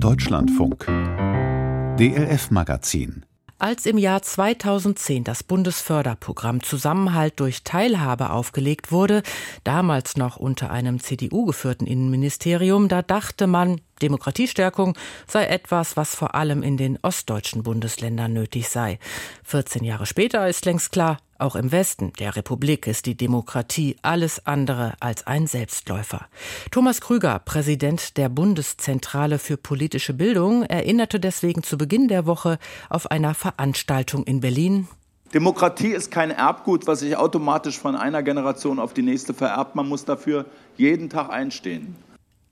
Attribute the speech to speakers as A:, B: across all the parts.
A: Deutschlandfunk DLF Magazin
B: als im Jahr 2010 das Bundesförderprogramm Zusammenhalt durch Teilhabe aufgelegt wurde, damals noch unter einem CDU geführten Innenministerium, da dachte man, Demokratiestärkung sei etwas, was vor allem in den ostdeutschen Bundesländern nötig sei. 14 Jahre später ist längst klar, auch im Westen der Republik ist die Demokratie alles andere als ein Selbstläufer. Thomas Krüger, Präsident der Bundeszentrale für politische Bildung, erinnerte deswegen zu Beginn der Woche auf einer Veranstaltung in Berlin.
C: Demokratie ist kein Erbgut, was sich automatisch von einer Generation auf die nächste vererbt. Man muss dafür jeden Tag einstehen.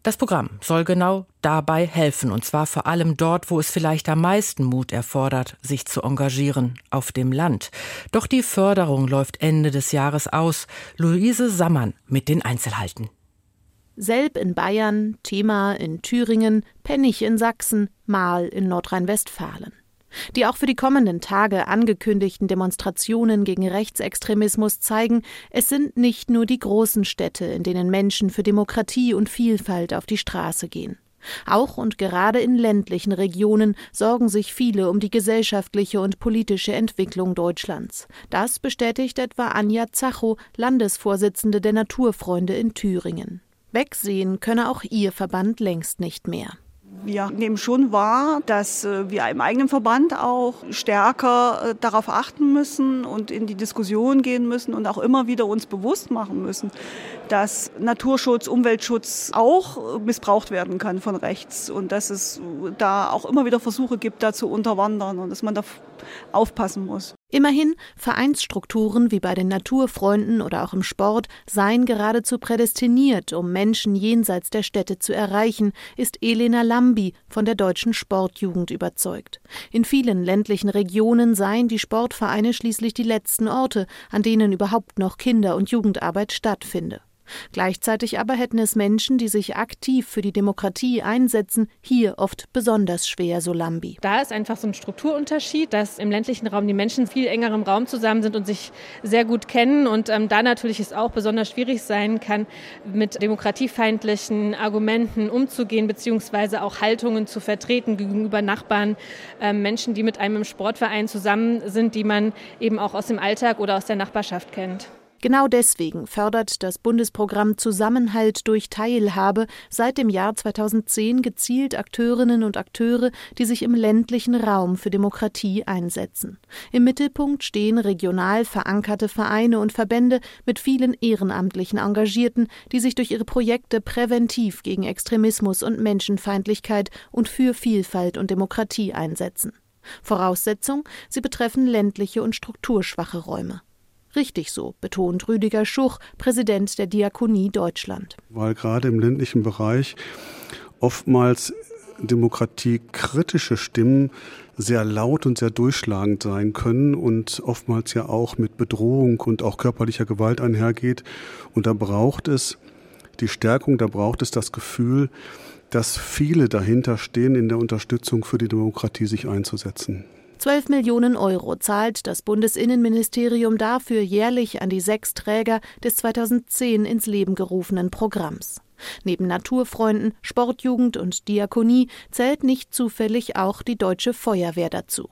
B: Das Programm soll genau dabei helfen, und zwar vor allem dort, wo es vielleicht am meisten Mut erfordert, sich zu engagieren, auf dem Land. Doch die Förderung läuft Ende des Jahres aus. Luise Sammann mit den Einzelheiten.
D: Selb in Bayern, Thema in Thüringen, Pennig in Sachsen, Mahl in Nordrhein-Westfalen. Die auch für die kommenden Tage angekündigten Demonstrationen gegen Rechtsextremismus zeigen, es sind nicht nur die großen Städte, in denen Menschen für Demokratie und Vielfalt auf die Straße gehen. Auch und gerade in ländlichen Regionen sorgen sich viele um die gesellschaftliche und politische Entwicklung Deutschlands. Das bestätigt etwa Anja Zacho, Landesvorsitzende der Naturfreunde in Thüringen. Wegsehen könne auch ihr Verband längst nicht mehr.
E: Wir nehmen schon wahr, dass äh, wir im eigenen Verband auch stärker äh, darauf achten müssen und in die Diskussion gehen müssen und auch immer wieder uns bewusst machen müssen, dass Naturschutz, Umweltschutz auch missbraucht werden kann von rechts und dass es da auch immer wieder Versuche gibt, da zu unterwandern und dass man da aufpassen muss.
D: Immerhin, Vereinsstrukturen wie bei den Naturfreunden oder auch im Sport seien geradezu prädestiniert, um Menschen jenseits der Städte zu erreichen, ist Elena Lambi von der deutschen Sportjugend überzeugt. In vielen ländlichen Regionen seien die Sportvereine schließlich die letzten Orte, an denen überhaupt noch Kinder- und Jugendarbeit stattfinde. Gleichzeitig aber hätten es Menschen, die sich aktiv für die Demokratie einsetzen, hier oft besonders schwer, so Lambi.
F: Da ist einfach so ein Strukturunterschied, dass im ländlichen Raum die Menschen viel enger im Raum zusammen sind und sich sehr gut kennen und ähm, da natürlich es auch besonders schwierig sein kann, mit demokratiefeindlichen Argumenten umzugehen, beziehungsweise auch Haltungen zu vertreten gegenüber Nachbarn, äh, Menschen, die mit einem im Sportverein zusammen sind, die man eben auch aus dem Alltag oder aus der Nachbarschaft kennt.
D: Genau deswegen fördert das Bundesprogramm Zusammenhalt durch Teilhabe seit dem Jahr 2010 gezielt Akteurinnen und Akteure, die sich im ländlichen Raum für Demokratie einsetzen. Im Mittelpunkt stehen regional verankerte Vereine und Verbände mit vielen ehrenamtlichen Engagierten, die sich durch ihre Projekte präventiv gegen Extremismus und Menschenfeindlichkeit und für Vielfalt und Demokratie einsetzen. Voraussetzung, sie betreffen ländliche und strukturschwache Räume. Richtig so, betont Rüdiger Schuch, Präsident der Diakonie Deutschland.
G: Weil gerade im ländlichen Bereich oftmals demokratiekritische Stimmen sehr laut und sehr durchschlagend sein können und oftmals ja auch mit Bedrohung und auch körperlicher Gewalt einhergeht. Und da braucht es die Stärkung, da braucht es das Gefühl, dass viele dahinter stehen, in der Unterstützung für die Demokratie sich einzusetzen.
D: 12 Millionen Euro zahlt das Bundesinnenministerium dafür jährlich an die sechs Träger des 2010 ins Leben gerufenen Programms. Neben Naturfreunden, Sportjugend und Diakonie zählt nicht zufällig auch die Deutsche Feuerwehr dazu.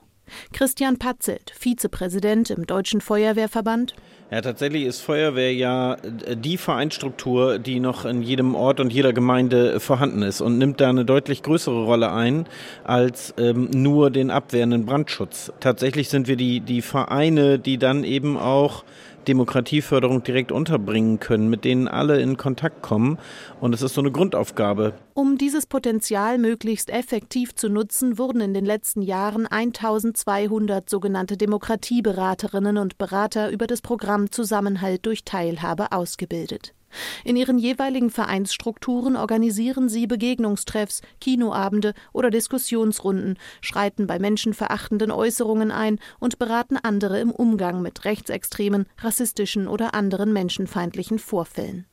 D: Christian Patzelt, Vizepräsident im Deutschen Feuerwehrverband.
H: Ja, tatsächlich ist Feuerwehr ja die Vereinsstruktur, die noch in jedem Ort und jeder Gemeinde vorhanden ist und nimmt da eine deutlich größere Rolle ein als ähm, nur den abwehrenden Brandschutz. Tatsächlich sind wir die, die Vereine, die dann eben auch Demokratieförderung direkt unterbringen können, mit denen alle in Kontakt kommen. Und es ist so eine Grundaufgabe.
D: Um dieses Potenzial möglichst effektiv zu nutzen, wurden in den letzten Jahren 1200 sogenannte Demokratieberaterinnen und Berater über das Programm Zusammenhalt durch Teilhabe ausgebildet. In ihren jeweiligen Vereinsstrukturen organisieren sie Begegnungstreffs, Kinoabende oder Diskussionsrunden, schreiten bei menschenverachtenden Äußerungen ein und beraten andere im Umgang mit rechtsextremen, rassistischen oder anderen menschenfeindlichen Vorfällen.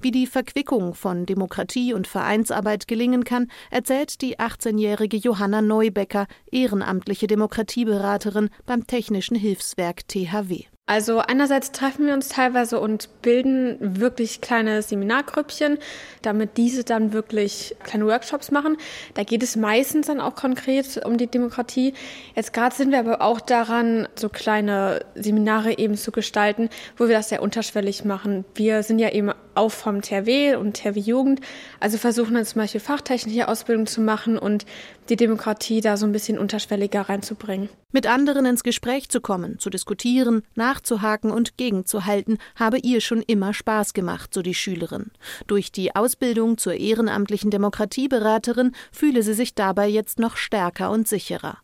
D: Wie die Verquickung von Demokratie und Vereinsarbeit gelingen kann, erzählt die 18-jährige Johanna Neubecker, ehrenamtliche Demokratieberaterin beim Technischen Hilfswerk THW.
I: Also einerseits treffen wir uns teilweise und bilden wirklich kleine Seminargrüppchen, damit diese dann wirklich kleine Workshops machen. Da geht es meistens dann auch konkret um die Demokratie. Jetzt gerade sind wir aber auch daran, so kleine Seminare eben zu gestalten, wo wir das sehr unterschwellig machen. Wir sind ja eben auch vom THW und THW Jugend, also versuchen dann zum Beispiel fachtechnische Ausbildung zu machen und die Demokratie da so ein bisschen unterschwelliger reinzubringen.
D: Mit anderen ins Gespräch zu kommen, zu diskutieren, nachzuhaken und gegenzuhalten, habe ihr schon immer Spaß gemacht, so die Schülerin. Durch die Ausbildung zur ehrenamtlichen Demokratieberaterin fühle sie sich dabei jetzt noch stärker und sicherer.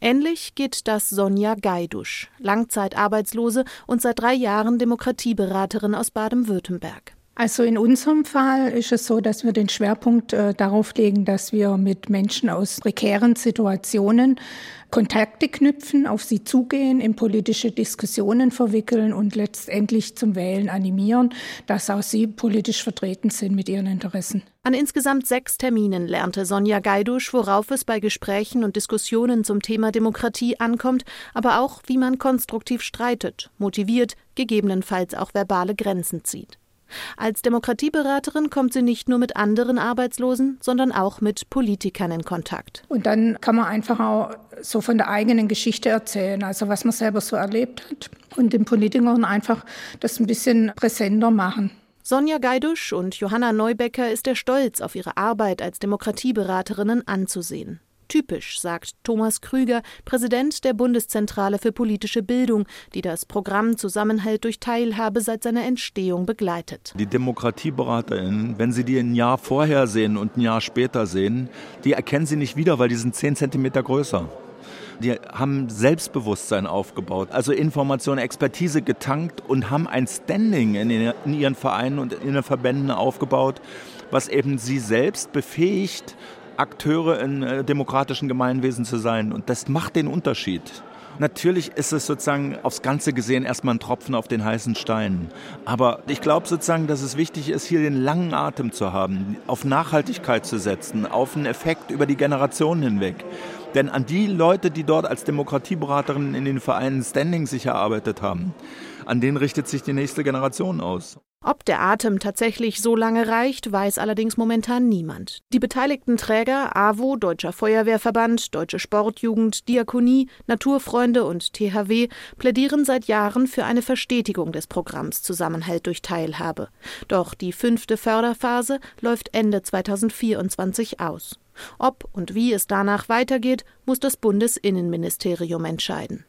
D: Ähnlich geht das Sonja Geidusch, Langzeitarbeitslose und seit drei Jahren Demokratieberaterin aus Baden-Württemberg.
J: Also in unserem Fall ist es so, dass wir den Schwerpunkt äh, darauf legen, dass wir mit Menschen aus prekären Situationen Kontakte knüpfen, auf sie zugehen, in politische Diskussionen verwickeln und letztendlich zum Wählen animieren, dass auch sie politisch vertreten sind mit ihren Interessen.
D: An insgesamt sechs Terminen lernte Sonja Geidusch, worauf es bei Gesprächen und Diskussionen zum Thema Demokratie ankommt, aber auch, wie man konstruktiv streitet, motiviert, gegebenenfalls auch verbale Grenzen zieht. Als Demokratieberaterin kommt sie nicht nur mit anderen Arbeitslosen, sondern auch mit Politikern in Kontakt.
J: Und dann kann man einfach auch so von der eigenen Geschichte erzählen, also was man selber so erlebt hat und den Politikern einfach das ein bisschen präsenter machen.
D: Sonja Geidusch und Johanna Neubecker ist der Stolz auf ihre Arbeit als Demokratieberaterinnen anzusehen. Typisch, sagt Thomas Krüger, Präsident der Bundeszentrale für politische Bildung, die das Programm Zusammenhalt durch Teilhabe seit seiner Entstehung begleitet.
C: Die DemokratieberaterInnen, wenn sie die ein Jahr vorher sehen und ein Jahr später sehen, die erkennen sie nicht wieder, weil die sind zehn Zentimeter größer. Die haben Selbstbewusstsein aufgebaut, also Information, Expertise getankt und haben ein Standing in, ihren Vereinen und in den Verbänden aufgebaut, was eben sie selbst befähigt, Akteure in äh, demokratischen Gemeinwesen zu sein. Und das macht den Unterschied. Natürlich ist es sozusagen aufs Ganze gesehen erstmal ein Tropfen auf den heißen Stein. Aber ich glaube sozusagen, dass es wichtig ist, hier den langen Atem zu haben, auf Nachhaltigkeit zu setzen, auf einen Effekt über die Generationen hinweg. Denn an die Leute, die dort als Demokratieberaterinnen in den Vereinen Standing sich erarbeitet haben, an denen richtet sich die nächste Generation aus.
D: Ob der Atem tatsächlich so lange reicht, weiß allerdings momentan niemand. Die beteiligten Träger AWO, Deutscher Feuerwehrverband, Deutsche Sportjugend, Diakonie, Naturfreunde und THW plädieren seit Jahren für eine Verstetigung des Programms Zusammenhalt durch Teilhabe. Doch die fünfte Förderphase läuft Ende 2024 aus. Ob und wie es danach weitergeht, muss das Bundesinnenministerium entscheiden.